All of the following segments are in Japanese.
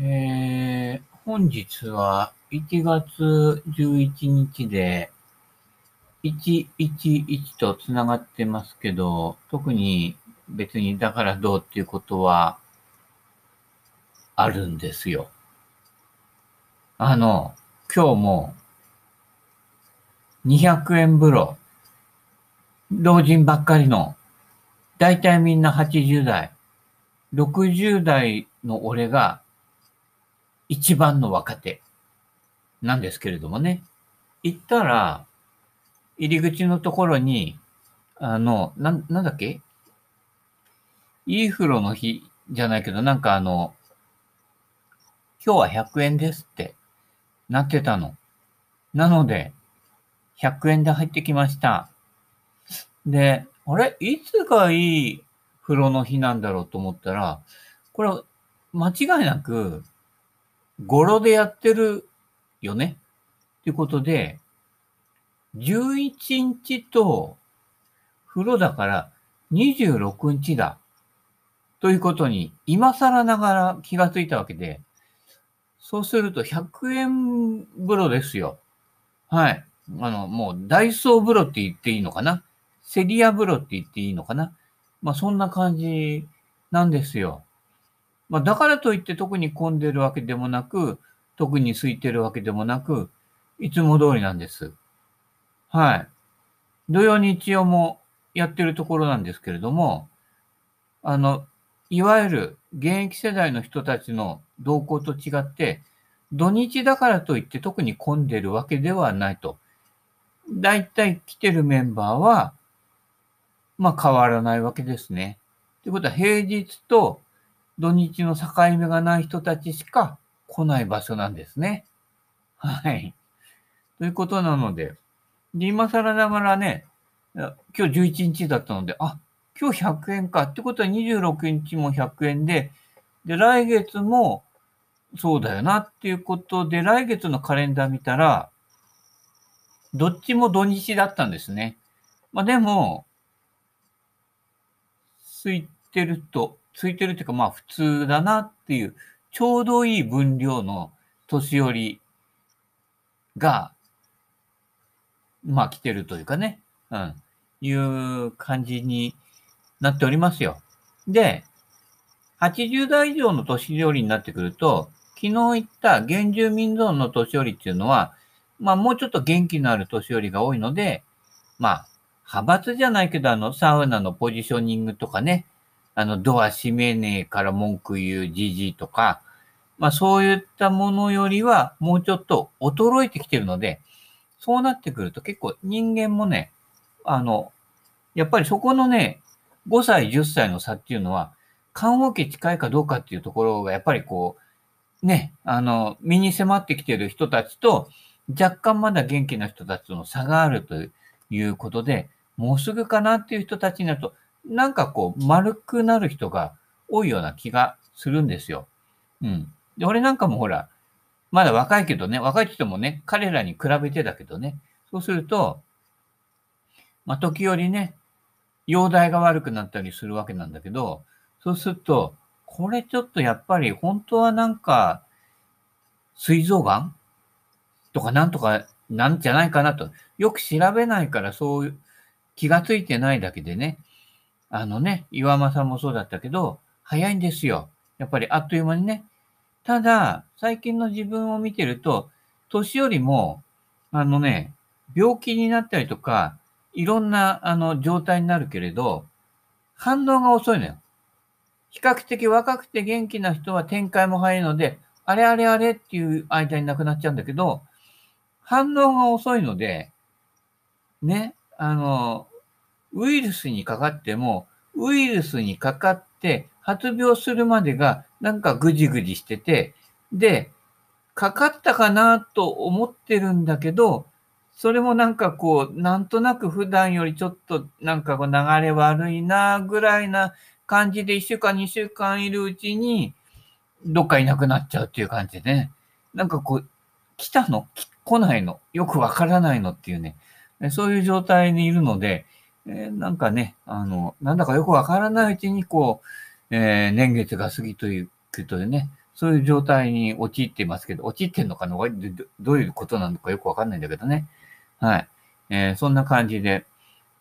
えー、本日は1月11日で、111とつながってますけど、特に別にだからどうっていうことはあるんですよ。あの、今日も200円風呂、老人ばっかりの、だいたいみんな80代、60代の俺が一番の若手なんですけれどもね。行ったら、入り口のところに、あの、な、なんだっけ？いい風呂の日じゃないけど、なんかあの、今日は100円ですってなってたの。なので、100円で入ってきました。で、あれ？いつがいい風呂の日なんだろうと思ったら、これ、間違いなく、語呂でやってるよね。っていうことで、11日と風呂だから26日だ。ということに今更ながら気がついたわけで、そうすると100円風呂ですよ。はい。あの、もうダイソー風呂って言っていいのかな？セリア風呂って言っていいのかな？まあそんな感じなんですよ。まあ、だからといって特に混んでるわけでもなく、特に空いてるわけでもなく、いつも通りなんです。はい。土曜日曜もやってるところなんですけれども、あの、いわゆる現役世代の人たちの動向と違って、土日だからといって特に混んでるわけではないと。だいたい来てるメンバーは、まあ変わらないわけですね。ということは平日と土日の境目がない人たちしか来ない場所なんですね。はい。ということなので、で今更ながらね、今日11日だったので、あ、今日100円か。ってことは26日も100円で、で、来月もそうだよなっていうことで、来月のカレンダー見たら、どっちも土日だったんですね。まあでも、空いてるとついてるっていうか、まあ普通だなっていう、ちょうどいい分量の年寄りが、まあ来てるというかね、うん、いう感じになっておりますよ。で、80代以上の年寄りになってくると、昨日言った原住民ゾーンの年寄りっていうのは、まあもうちょっと元気のある年寄りが多いので、まあ、派閥じゃないけど、あの、サウナのポジショニングとかね、あの、ドア閉めねえから文句言うじじいとか、まあそういったものよりはもうちょっと衰えてきてるので、そうなってくると結構人間もね、あの、やっぱりそこのね、5歳、10歳の差っていうのは、看護期近いかどうかっていうところが、やっぱりこう、ね、あの、身に迫ってきてる人たちと、若干まだ元気な人たちとの差があるということで、もうすぐかなっていう人たちになると、なんかこう、丸くなる人が多いような気がするんですよ。うん。で、俺なんかもほら、まだ若いけどね、若い人もね、彼らに比べてだけどね、そうすると、まあ、時折ね、容体が悪くなったりするわけなんだけど、そうすると、これちょっとやっぱり本当はなんか、膵臓がん？とかなんとかなんじゃないかなと。よく調べないからそう気がついてないだけでね、あのね、岩間さんもそうだったけど、早いんですよ。やっぱりあっという間にね。ただ、最近の自分を見てると、年よりも、あのね、病気になったりとか、いろんな、あの、状態になるけれど、反応が遅いのよ。比較的若くて元気な人は展開も早いので、あれあれあれっていう間になくなっちゃうんだけど、反応が遅いので、ね、あの、ウイルスにかかっても、ウイルスにかかって発病するまでがなんかぐじぐじしてて、で、かかったかなと思ってるんだけど、それもなんかこう、なんとなく普段よりちょっとなんかこう流れ悪いなぐらいな感じで1週間2週間いるうちに、どっかいなくなっちゃうっていう感じでね。なんかこう、来たの？来ないの？よくわからないのっていうね。そういう状態にいるので、えー、なんかね、あの、なんだかよくわからないうちに、こう、えー、年月が過ぎというこというね、そういう状態に陥っていますけど、陥ってんのかなどどういうことなのかよくわかんないんだけどね。はい。えー、そんな感じで、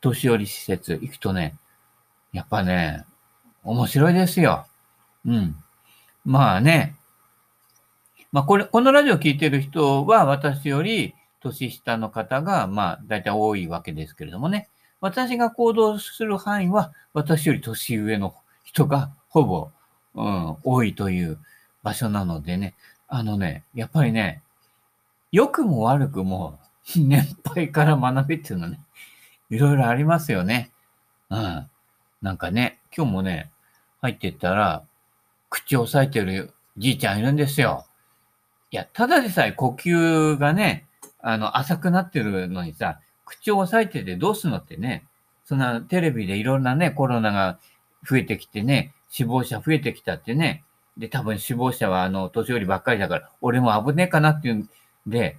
年寄り施設行くとね、やっぱね、面白いですよ。うん。まあね。まあこれ、このラジオ聞いてる人は私より年下の方が、まあ大体多いわけですけれどもね。私が行動する範囲は私より年上の人がほぼ、うん、多いという場所なのでね。あのね、やっぱりね、良くも悪くも 年配から学びっていうのね、いろいろありますよね。うん。なんかね、今日もね、入ってったら、口を押さえてるじいちゃんいるんですよ。いや、ただでさえ呼吸がね、あの、浅くなってるのにさ、口を押さえててどうすんのってね、そんなテレビでいろんなね、コロナが増えてきてね、死亡者増えてきたってね、で、多分死亡者はあの、年寄りばっかりだから、俺も危ねえかなっていうんで、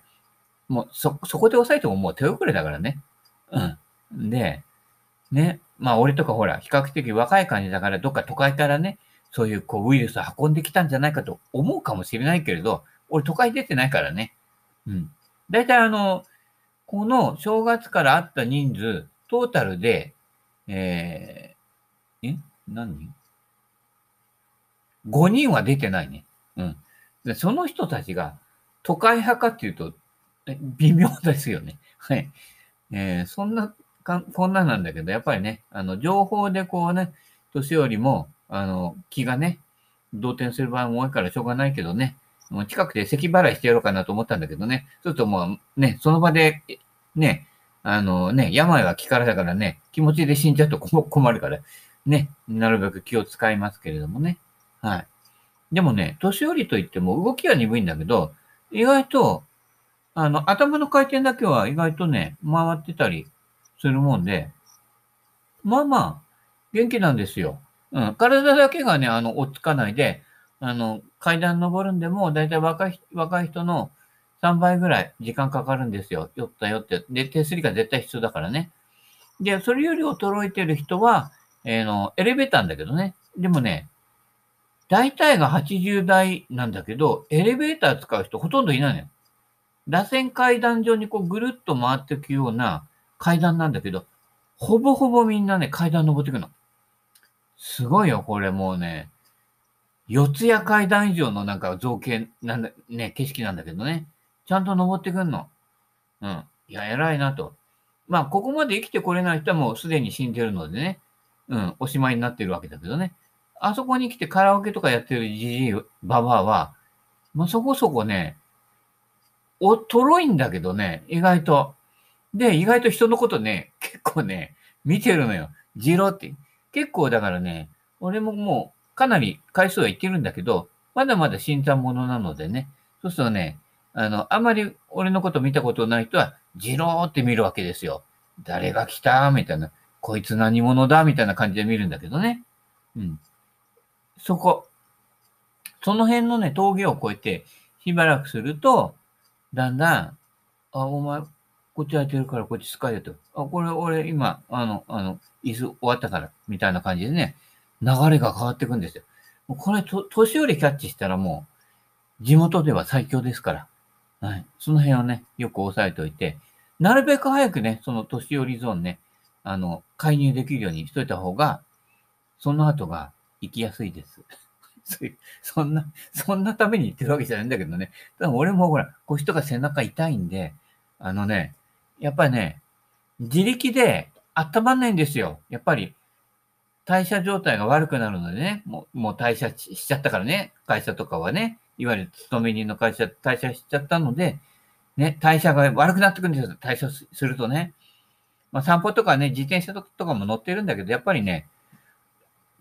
もう、そ、そこで押さえてももう手遅れだからね。うん。で、ね、まあ俺とかほら、比較的若い感じだから、どっか都会からね、そういうこうウイルスを運んできたんじゃないかと思うかもしれないけれど、俺都会出てないからね。うん。だいたいあの、この正月からあった人数、トータルで、えー、え？何人 ?5 人は出てないね。うん。で、その人たちが都会派かっていうと、微妙ですよね。はい。えー、そんなか、こんななんだけど、やっぱりね、あの、情報でこうね、年寄りも、あの、気がね、動転する場合も多いからしょうがないけどね、もう近くで咳払いしてやろうかなと思ったんだけどね、ちょっともうね、その場で、ね、あのね、病は気からだからね、気持ちで死んじゃうと困るから、ね、なるべく気を使いますけれどもね。はい。でもね、年寄りといっても動きは鈍いんだけど、意外と、あの、頭の回転だけは意外とね、回ってたりするもんで、まあまあ、元気なんですよ。うん。体だけがね、あの、落ち着かないで、あの、階段登るんでも、だいたい若い、若い人の3倍ぐらい時間かかるんですよ。酔ったよって。で、手すりが絶対必要だからね。で、それより衰えてる人は、えー、の、エレベーターんだけどね。でもね、大体が80代なんだけど、エレベーター使う人ほとんどいないのよ。螺旋階段上にこうぐるっと回っていくような階段なんだけど、ほぼほぼみんなね、階段登っていくの。すごいよ、これもうね。四谷階段以上のなんか造形なんだ、ね、景色なんだけどね。ちゃんと登ってくんの。うん。いや、偉いなと。まあ、ここまで生きてこれない人はもうすでに死んでるのでね。うん、おしまいになってるわけだけどね。あそこに来てカラオケとかやってるじじい、ばばあは、まあ、そこそこね、お、とろいんだけどね、意外と。で、意外と人のことね、結構ね、見てるのよ。ジロって。結構だからね、俺ももうかなり回数は言ってるんだけど、まだまだ新参者なのでね、そうするとね、あの、あまり俺のこと見たことない人は、じろーって見るわけですよ。誰が来たみたいな。こいつ何者だみたいな感じで見るんだけどね。うん。そこ。その辺のね、峠を越えて、しばらくすると、だんだん、あ、お前、こっち空いてるからこっち使えよと。あ、これ俺今、あの、あの、椅子終わったから、みたいな感じでね、流れが変わっていくんですよ。これ、と、年寄りキャッチしたらもう、地元では最強ですから。はい。その辺をね、よく押さえておいて、なるべく早くね、その年寄りゾーンね、あの、介入できるようにしといた方が、その後が行きやすいです。そんな、そんなために言ってるわけじゃないんだけどね。ただ俺もほら、腰とか背中痛いんで、あのね、やっぱりね、自力で温まんないんですよ。やっぱり、代謝状態が悪くなるのでね、もうもう代謝しちゃったからね、会社とかはね、いわゆる勤め人の会社、代謝しちゃったので、ね、代謝が悪くなってくるんですよ。代謝するとね。まあ、散歩とかね、自転車とかも乗ってるんだけど、やっぱりね、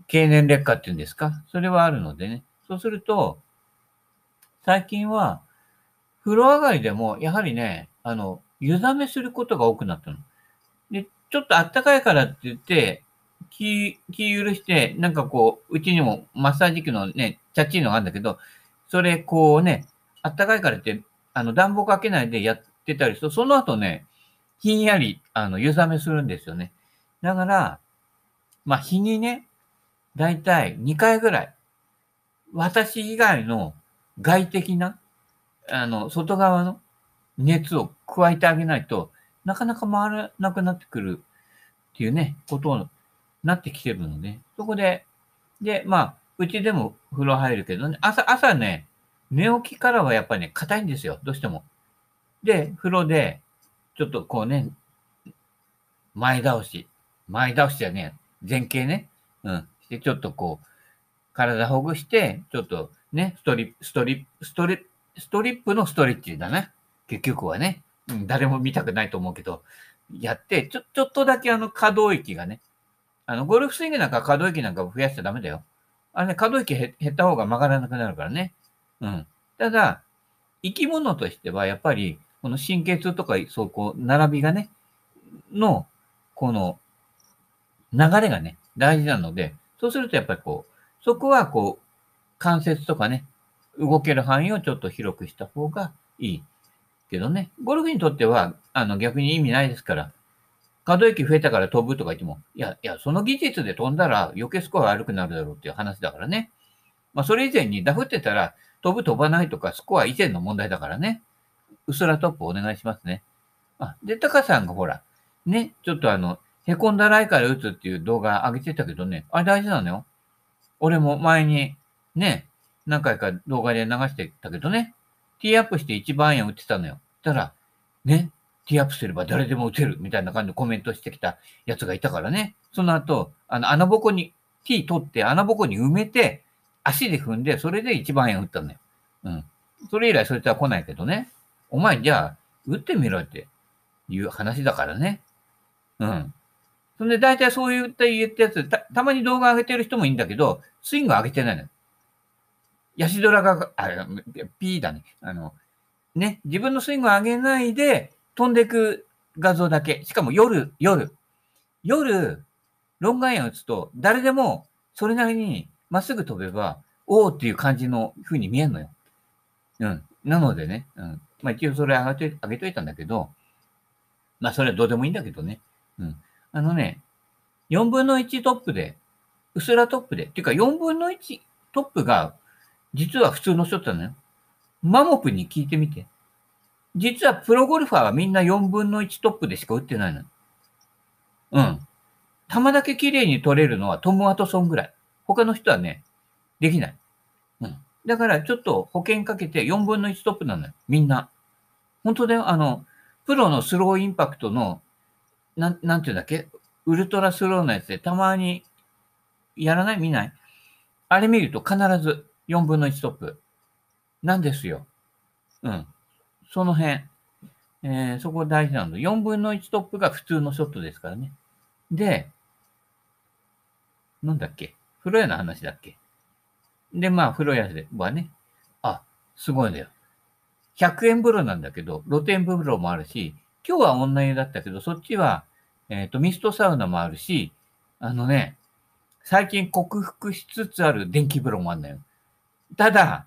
経年劣化っていうんですか？それはあるのでね。そうすると、最近は、風呂上がりでも、やはりね、あの、湯冷めすることが多くなったの。で、ちょっと暖かいからって言って、気、気許して、なんかこう、うちにもマッサージ機のね、チャッチーのがあるんだけど、それこうね、暖かいからって、あの、暖房かけないでやってたりすると、その後ね、ひんやり、あの、湯冷めするんですよね。だから、まあ、日にね、だいたい2回ぐらい、私以外の外的な、あの、外側の熱を加えてあげないとなかなか回らなくなってくるっていうね、ことになってきてるので、そこで、で、まあ、うちでも風呂入るけどね、朝、朝ね、寝起きからはやっぱりね、硬いんですよ、どうしても。で、風呂で、ちょっとこうね、前倒し、前倒しじゃねえ、前傾ね、うん、して、ちょっとこう、体ほぐして、ちょっとね、ストリップ、ストリップ、ストリップ、ストリップのストレッチだね。結局はね。うん、誰も見たくないと思うけど、やって、ちょ、ちょっとだけあの可動域がね、あの、ゴルフスイングなんか可動域なんか増やしちゃダメだよ。あれね、可動域減った方が曲がらなくなるからね。うん。ただ、生き物としては、やっぱり、この神経痛とか、そうこう、並びがね、の、この、流れがね、大事なので、そうするとやっぱりこう、そこはこう、関節とかね、動ける範囲をちょっと広くした方がいい。けどね、ゴルフにとっては、あの、逆に意味ないですから、可動域増えたから飛ぶとか言っても、いや、いや、その技術で飛んだら余計スコア悪くなるだろうっていう話だからね。まあ、それ以前にダフってたら、飛ぶ飛ばないとかスコア以前の問題だからね。うすらトップお願いしますね。あ、で、タカさんがほら、ね、ちょっとあの、へこんだらいから打つっていう動画上げてたけどね、あれ大事なのよ。俺も前に、ね、何回か動画で流してたけどね、ティーアップして1番円打ってたのよ。たら、ね、ティーアップすれば誰でも打てるみたいな感じでコメントしてきたやつがいたからね。その後、あの、穴ぼこに、ティー取って穴ぼこに埋めて、足で踏んで、それで1番円打ったのよ。うん。それ以来そいつは来ないけどね。お前、じゃあ、打ってみろっていう話だからね。うん。そんで、大体そういった言ったやつた、たまに動画上げてる人もいいんだけど、スイング上げてないのよ。ヤシドラが、あれ、P だね。あの、ね、自分のスイングを上げないで飛んでいく画像だけ。しかも夜、夜。夜、ロングアイアン打つと、誰でもそれなりにまっすぐ飛べば、おーっていう感じの風に見えるのよ。うん。なのでね、うん。まあ一応それ上げと上げといたんだけど、まあそれはどうでもいいんだけどね。うん。あのね、4分の1トップで、うすらトップで、っていうか4分の1トップが実は普通の人だってのよ。マモプに聞いてみて。実はプロゴルファーはみんな4分の1トップでしか打ってないの。うん。球だけ綺麗に取れるのはトム・ワトソンぐらい。他の人はね、できない。うん。だからちょっと保険かけて4分の1トップなのよ。みんな。本当だよ。あの、プロのスローインパクトの、なん、なんていうんだっけ？ウルトラスローのやつでたまにやらない？見ない？あれ見ると必ず4分の1トップ。なんですよ。うん。その辺。えー、そこ大事なの。4分の1トップが普通のショットですからね。で、なんだっけ？風呂屋の話だっけ？で、まあ、風呂屋ではね、あ、すごいんだよ。100円風呂なんだけど、露天風呂もあるし、今日は女湯だったけど、そっちは、えっ、ー、と、ミストサウナもあるし、あのね、最近克服しつつある電気風呂もあるんだよ。ただ、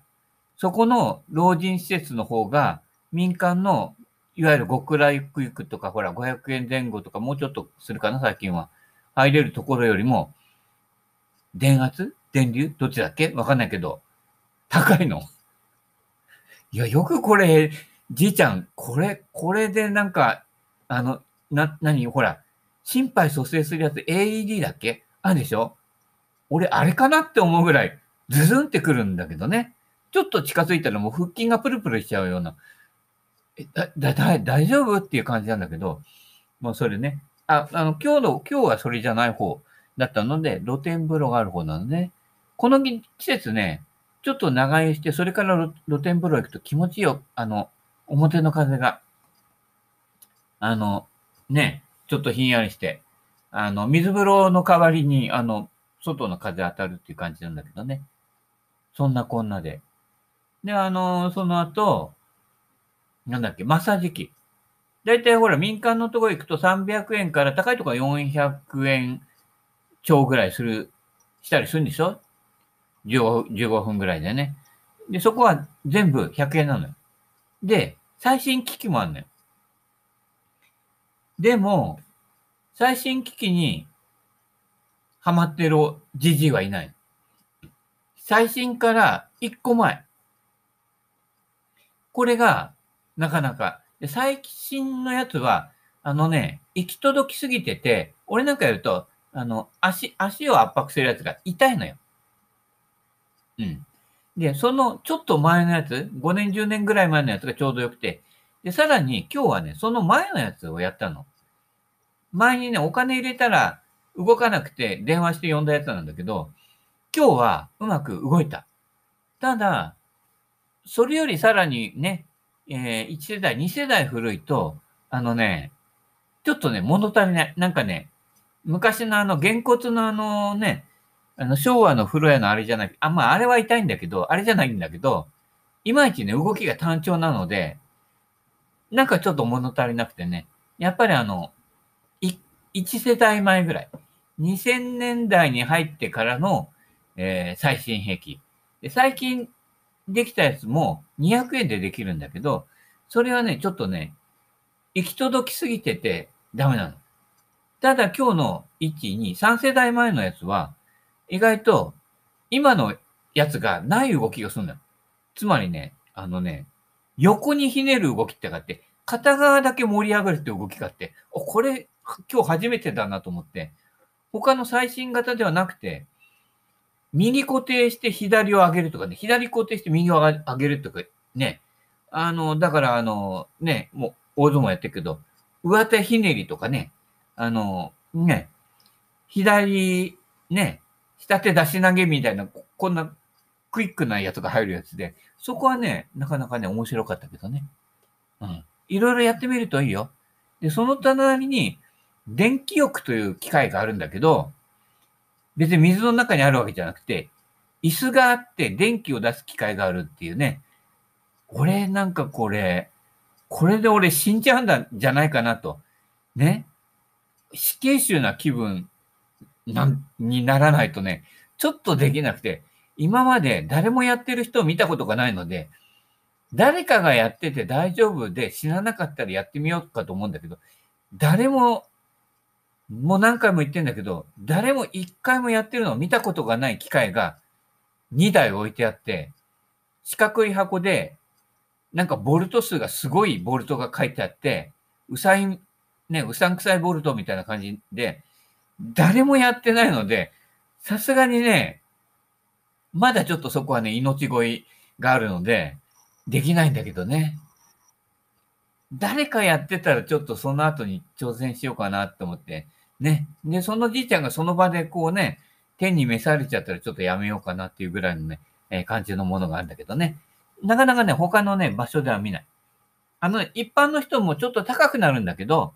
そこの老人施設の方が、民間の、いわゆる極楽育とか、ほら、500円前後とか、もうちょっとするかな、最近は。入れるところよりも、電圧？電流？どっちだっけ？わかんないけど、高いの。いや、よくこれ、じいちゃん、これ、これでなんか、あの、な、なに、ほら、心肺蘇生するやつ AED だっけ？あるでしょ？俺、あれかなって思うぐらい、ズズンってくるんだけどね。ちょっと近づいたらもう腹筋がプルプルしちゃうような。え、だ、だ、だ、大丈夫っていう感じなんだけど、もうそれね。あ、あの、今日の、今日はそれじゃない方だったので、露天風呂がある方なので、この季節ね、ちょっと長居して、それから露天風呂行くと気持ちいいよ。あの、表の風が。あの、ね、ちょっとひんやりして、あの、水風呂の代わりに、あの、外の風当たるっていう感じなんだけどね。そんなこんなで。で、あの、その後、なんだっけ、マッサージ機。だいたいほら、民間のとこ行くと300円から高いところは400円超ぐらいする、したりするんでしょ？15, ?15 分ぐらいでね。で、そこは全部100円なのよ。で、最新機器もあるのよ。でも、最新機器にハマってるじじいはいない。最新から1個前。これが、なかなか。で最新のやつは、あのね、行き届きすぎてて、俺なんかやると、あの、足、足を圧迫するやつが痛いのよ。うん。で、そのちょっと前のやつ、5年、10年ぐらい前のやつがちょうどよくて、で、さらに今日はね、その前のやつをやったの。前にね、お金入れたら動かなくて電話して呼んだやつなんだけど、今日はうまく動いた。ただ、それよりさらにね、えー、1世代、2世代古いと、あのね、ちょっとね、物足りない。なんかね、昔のあの、げんこつのあのね、あの、昭和の風呂屋のあれじゃない、あ、まあ、あれは痛いんだけど、あれじゃないんだけど、いまいちね、動きが単調なので、なんかちょっと物足りなくてね、やっぱりあの、1世代前ぐらい、2000年代に入ってからの、えー、最新兵器。で最近できたやつも200円でできるんだけど、それはね、ちょっとね、行き届きすぎててダメなの。ただ今日の1、2、3世代前のやつは、意外と今のやつがない動きがするんだよ。つまりね、あのね、横にひねる動きってがあって、片側だけ盛り上がるって動きがあって、これ今日初めてだなと思って、他の最新型ではなくて、右固定して左を上げるとかね、左固定して右を上げるとかね、あの、だからあの、ね、もう大相撲やってるけど、上手ひねりとかね、あの、ね、左、ね、下手出し投げみたいな、こんなクイックなやつが入るやつで、そこはね、なかなかね、面白かったけどね。うん。いろいろやってみるといいよ。で、その隣に、電気浴という機械があるんだけど、別に水の中にあるわけじゃなくて、椅子があって電気を出す機械があるっていうね。俺なんかこれ、これで俺死んじゃうんだ、じゃないかなと。ね。死刑囚な気分なんにならないとね、ちょっとできなくて、今まで誰もやってる人を見たことがないので、誰かがやってて大丈夫で死ななかったらやってみようかと思うんだけど、誰ももう何回も言ってんだけど、誰も一回もやってるのを見たことがない機械が2台置いてあって、四角い箱で、なんかボルト数がすごいボルトが書いてあって、うさい、ね、うさんくさいボルトみたいな感じで、誰もやってないので、さすがにね、まだちょっとそこはね、命乞いがあるので、できないんだけどね。誰かやってたらちょっとその後に挑戦しようかなって思って、ね。で、そのじいちゃんがその場でこうね、天に召されちゃったらちょっとやめようかなっていうぐらいのね、えー、感じのものがあるんだけどね。なかなかね、他のね、場所では見ない。あの、一般の人もちょっと高くなるんだけど、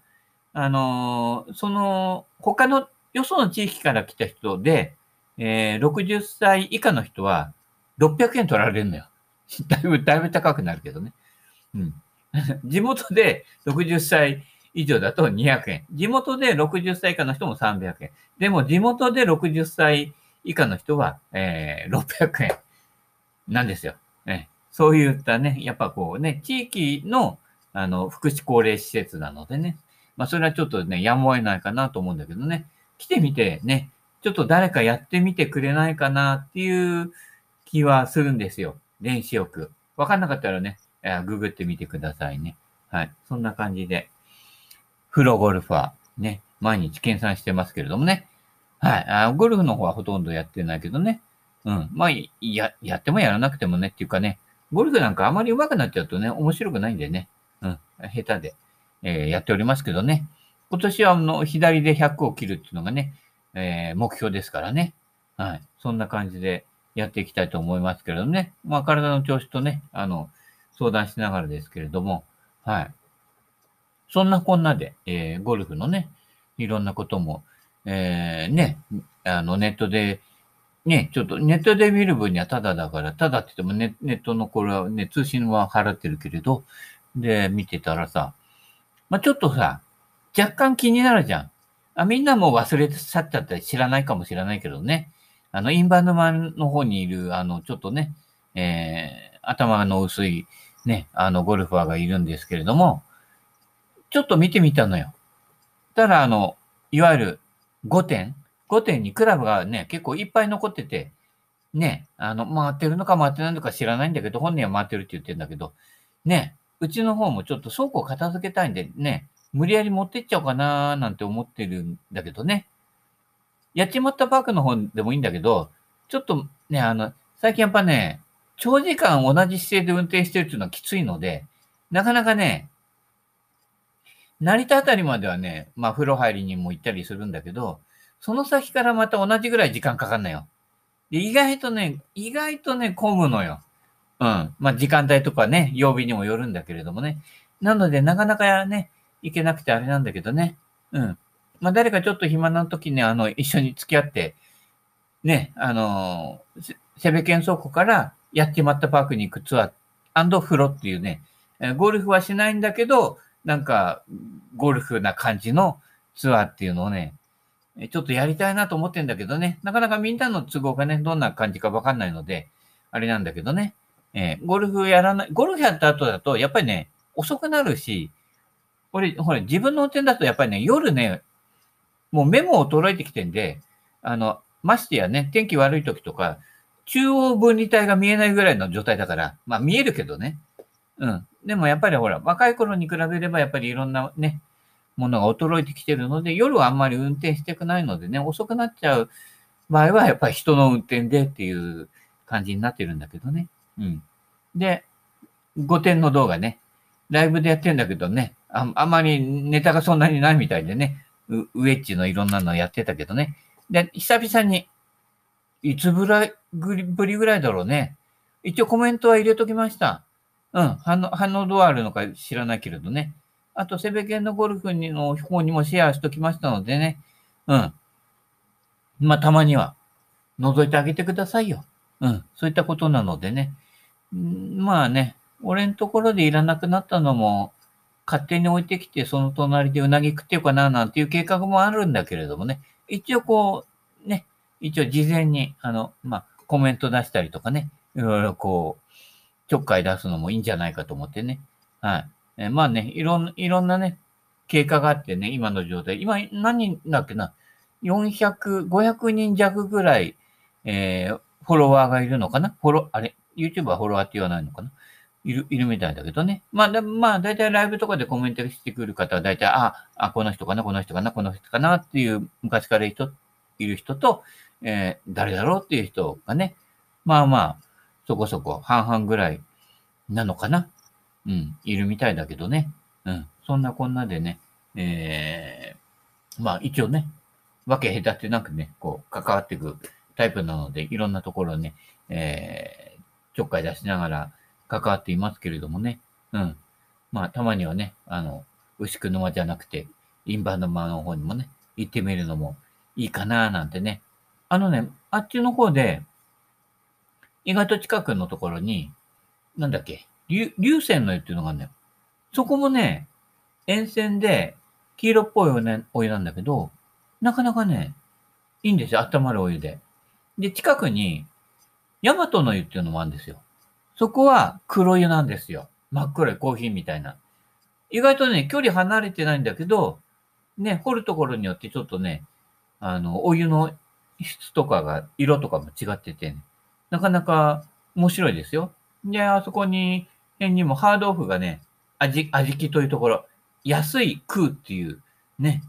あのー、その、他の、よその地域から来た人で、えー、60歳以下の人は、600円取られるのよ。だいぶ、だいぶ高くなるけどね。うん。地元で60歳以上だと200円。地元で60歳以下の人も300円。でも地元で60歳以下の人は、えー、600円なんですよ。ね、そういったね、やっぱこうね、地域のあの福祉高齢施設なのでね、まあそれはちょっとね、やむを得ないかなと思うんだけどね、来てみてね、ちょっと誰かやってみてくれないかなっていう気はするんですよ。電子浴。わかんなかったらね、ググってみてくださいね。はい。そんな感じで。プロゴルファー、ね、毎日計算してますけれどもね。はい。あゴルフの方はほとんどやってないけどね。うん。まあ、や、やってもやらなくてもねっていうかね、ゴルフなんかあまり上手くなっちゃうとね、面白くないんでね。うん。下手で、えー、やっておりますけどね。今年はあの、左で100を切るっていうのがね、えー、目標ですからね。はい。そんな感じでやっていきたいと思いますけれどもね。まあ、体の調子とね、あの、相談しながらですけれども、はい。そんなこんなで、えー、ゴルフのね、いろんなことも、えー、ね、あの、ネットで、ね、ちょっとネットで見る分にはタダだから、タダって言ってもネネットのこれはね、通信は払ってるけれど、で、見てたらさ、まあ、ちょっとさ、若干気になるじゃん。あみんなも忘れ去っちゃったり知らないかもしれないけどね。あの、インバウンドマンの方にいる、あの、ちょっとね、えー、頭の薄い、ね、あの、ゴルファーがいるんですけれども、ちょっと見てみたのよ。たら、あの、いわゆる5点 ?5 点にクラブがね、結構いっぱい残ってて、ね、あの、回ってるのか回ってないのか知らないんだけど、本人は回ってるって言ってるんだけど、ね、うちの方もちょっと倉庫を片付けたいんでね、無理やり持ってっちゃおうかななんて思ってるんだけどね。やっちまったパークの方でもいいんだけど、ちょっとね、あの、最近やっぱね、長時間同じ姿勢で運転してるっていうのはきついので、なかなかね、成田あたりまではね、まあ風呂入りにも行ったりするんだけど、その先からまた同じぐらい時間かかんのよ。で、意外とね、意外とね、混むのよ。うん。まあ時間帯とかね、曜日にもよるんだけれどもね。なので、なかなかね、行けなくてあれなんだけどね。うん。まあ誰かちょっと暇な時に、あの、一緒に付き合って、ね、あのー、セベケン倉庫からやってまったパークに行くツアー、風呂っていうね、ゴルフはしないんだけど、なんか、ゴルフな感じのツアーっていうのをね、ちょっとやりたいなと思ってんだけどね、なかなかみんなの都合がね、どんな感じかわかんないので、あれなんだけどね、えー、ゴルフやらない、ゴルフやった後だと、やっぱりね、遅くなるし、俺、ほら、自分の運転だとやっぱりね、夜ね、もう目も衰えてきてんで、あの、ましてやね、天気悪い時とか、中央分離帯が見えないぐらいの状態だから、まあ見えるけどね。うん。でもやっぱりほら、若い頃に比べればやっぱりいろんなね、ものが衰えてきてるので、夜はあんまり運転してくないのでね、遅くなっちゃう場合はやっぱり人の運転でっていう感じになってるんだけどね。うん。で、5点の動画ね、ライブでやってんだけどね、ああんまりネタがそんなにないみたいでね、ウウェッジのいろんなのやってたけどね。で、久々に、いつぶらぶりぐらいだろうね。一応コメントは入れときました。うん、反応、反応どうあるのか知らないけれどね。あと、セベケンのゴルフの方にもシェアしときましたのでね。うん。まあ、たまには、覗いてあげてくださいよ。うん。そういったことなのでね。まあね、俺のところでいらなくなったのも、勝手に置いてきて、その隣でうなぎ食ってよかな、なんていう計画もあるんだけれどもね。一応こう、ね、一応事前に、あの、まあ、コメント出したりとかね、いろいろこう、ちょっかい出すのもいいんじゃないかと思ってね。はい。えまあね、いろん、いろんなね、経過があってね、今の状態。今、何人だっけな ?400、500人弱ぐらい、えー、フォロワーがいるのかな？フォロ、あれ ?YouTube はフォロワーって言わないのかな？いる、いるみたいだけどね。まあ、だまあ、だいたいライブとかでコメントしてくる方は、だいたい、あ、あ、この人かな、この人かな、この人かな？っていう、昔から人、いる人と、えー、誰だろう？っていう人がね、まあまあ、そこそこ半々ぐらいなのかな？うん、いるみたいだけどね。うん、そんなこんなでね、えー、まあ一応ね、わけ隔てなくね、こう、関わっていくタイプなので、いろんなところね、えー、ちょっかい出しながら関わっていますけれどもね。うん。まあ、たまにはね、あの、牛久沼じゃなくて、インバウンドマの方にもね、行ってみるのもいいかななんてね。あのね、あっちの方で、意外と近くのところに、なんだっけ、流泉の湯っていうのがあるんだよ。そこもね、沿線で黄色っぽいお湯,、お湯なんだけど、なかなかね、いいんですよ。温まるお湯で。で、近くに、ヤマトの湯っていうのもあるんですよ。そこは黒湯なんですよ。真っ黒いコーヒーみたいな。意外とね、距離離れてないんだけど、ね、掘るところによってちょっとね、あの、お湯の質とかが、色とかも違ってて、ね、なかなか面白いですよ。で、あそこに辺にもハードオフがね、味、味気というところ、安い食うっていう、ね。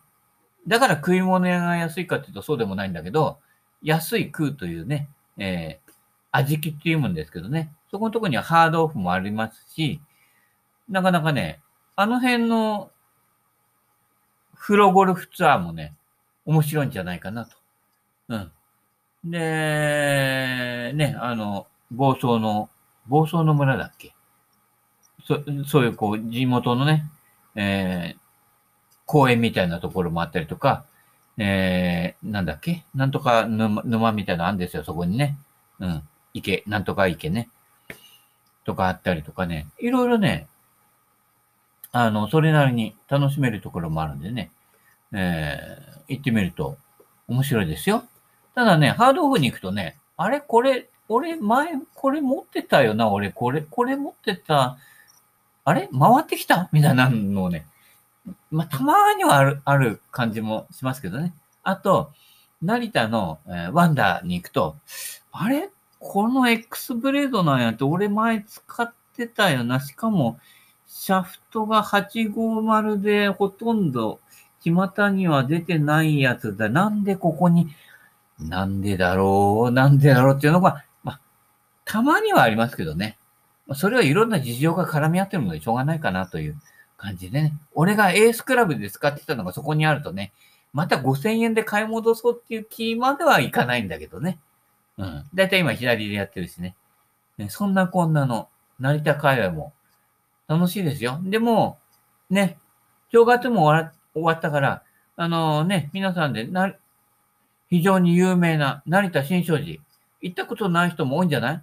だから食い物屋が安いかっていうとそうでもないんだけど、安い食うというね、えー、味気っていうもんですけどね。そこのとこにはハードオフもありますし、なかなかね、あの辺の風呂ゴルフツアーもね、面白いんじゃないかなと。うん。で、ね、あの、暴走の、暴走の村だっけ？そそういうこう、地元のね、えー、公園みたいなところもあったりとか、えー、なんだっけ？なんとか沼沼みたいなのあるんですよ、そこにね。うん。池、なんとか池ね。とかあったりとかね。いろいろね、あの、それなりに楽しめるところもあるんでね。えー、行ってみると面白いですよ。ただね、ハードオフに行くとね、あれこれ、俺前これ持ってたよな、俺これ、これ持ってたあれ？回ってきた？みたいなのをね、まあ、たまにはある、ある感じもしますけどね。あと、成田の、えー、ワンダーに行くと、あれ？この X ブレードなんやって、俺前使ってたよな。しかも、シャフトが850でほとんど巷には出てないやつだ。なんでここに、なんでだろう、なんでだろうっていうのが、まあ、たまにはありますけどね。それはいろんな事情が絡み合ってるのでしょうがないかなという感じでね。俺がエースクラブで使ってたのがそこにあるとね、また5000円で買い戻そうっていう気まではいかないんだけどね。うん。だいたい今左でやってるしね。ねそんなこんなの、成田界隈も楽しいですよ。でも、ね、正月も終わ終わったから、あのね、皆さんでな、非常に有名な成田新勝寺、行ったことない人も多いんじゃない？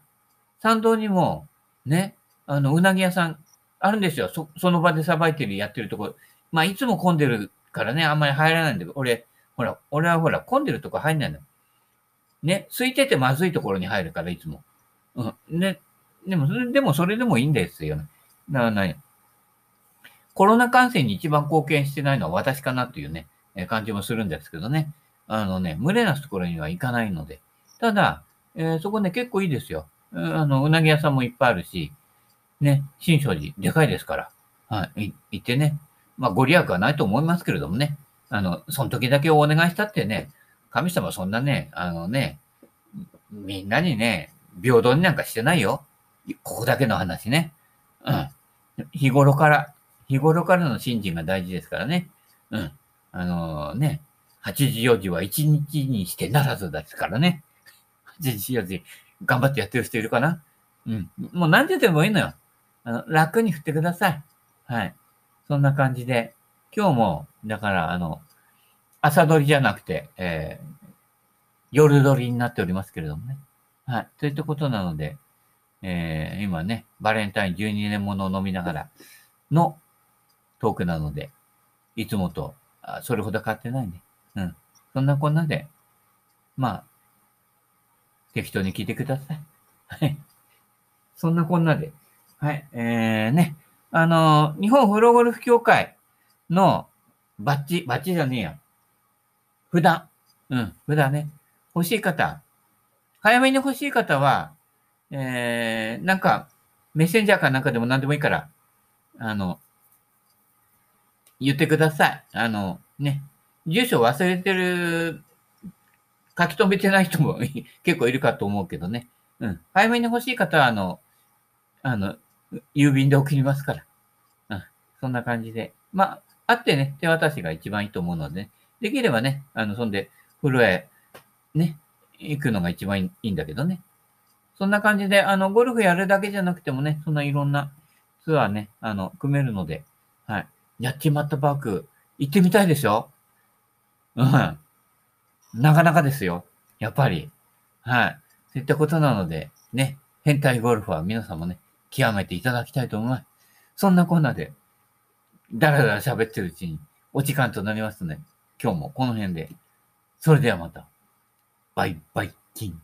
参道にも、ね、あの、うなぎ屋さん、あるんですよ。そ、その場でさばいてる、やってるところまあ、いつも混んでるからね、あんまり入らないんだけど、俺、ほら、俺はほら、混んでるとこ入んないの。ね、空いててまずいところに入るから、いつも。うん。ね、でも、それでも、それでもいいんですよね。だからね、コロナ感染に一番貢献してないのは私かなというね、感じもするんですけどね。あのね、群れなすところには行かないので。ただ、えー、そこね、結構いいですよ。あの、うなぎ屋さんもいっぱいあるし、ね、新勝寺、でかいですから。はい、行ってね。まあ、ご利益はないと思いますけれどもね。あの、その時だけお願いしたってね、神様そんなね、あのね、みんなにね、平等になんかしてないよ。ここだけの話ね。うん。日頃から、日頃からの信心が大事ですからね。うん。あのー、ね、8時4時は1日にしてならずですからね。8時4時、頑張ってやってる人いるかな？うん。もう何時でもいいのよ。あの、楽に振ってください。はい。そんな感じで、今日も、だから、あの、朝撮りじゃなくて、えー、夜撮りになっておりますけれどもね。はい。といったことなので、えー、今ね、バレンタイン12年ものを飲みながらのトークなので、いつもと、あそれほど変わってないね。うん。そんなこんなで、まあ、適当に聞いてください。はい。そんなこんなで、はい。えー、ね、あの、日本プローゴルフ協会のバッジ、バッジじゃねえや。札。うん、札ね。欲しい方。早めに欲しい方は、えー、なんか、メッセンジャーかなんかでも何でもいいから、あの、言ってください。あの、ね、住所忘れてる、書き留めてない人も 結構いるかと思うけどね。うん。早めに欲しい方は、あの、あの、郵便で送りますから。うん。そんな感じで。まあ、あってね、手渡しが一番いいと思うので、ね、できればね、あの、そんで、風呂へ、ね、行くのが一番いいんだけどね。そんな感じで、あの、ゴルフやるだけじゃなくてもね、そんないろんなツアーね、あの、組めるので、はい。やっちまったパーク、行ってみたいでしょうん。なかなかですよ。やっぱり。はい。そういったことなので、ね、変態ゴルフは皆さんもね、極めていただきたいと思います。そんなこんなで、だらだら喋ってるうちに、お時間となりますので、今日もこの辺で。それではまた。バイバイキン。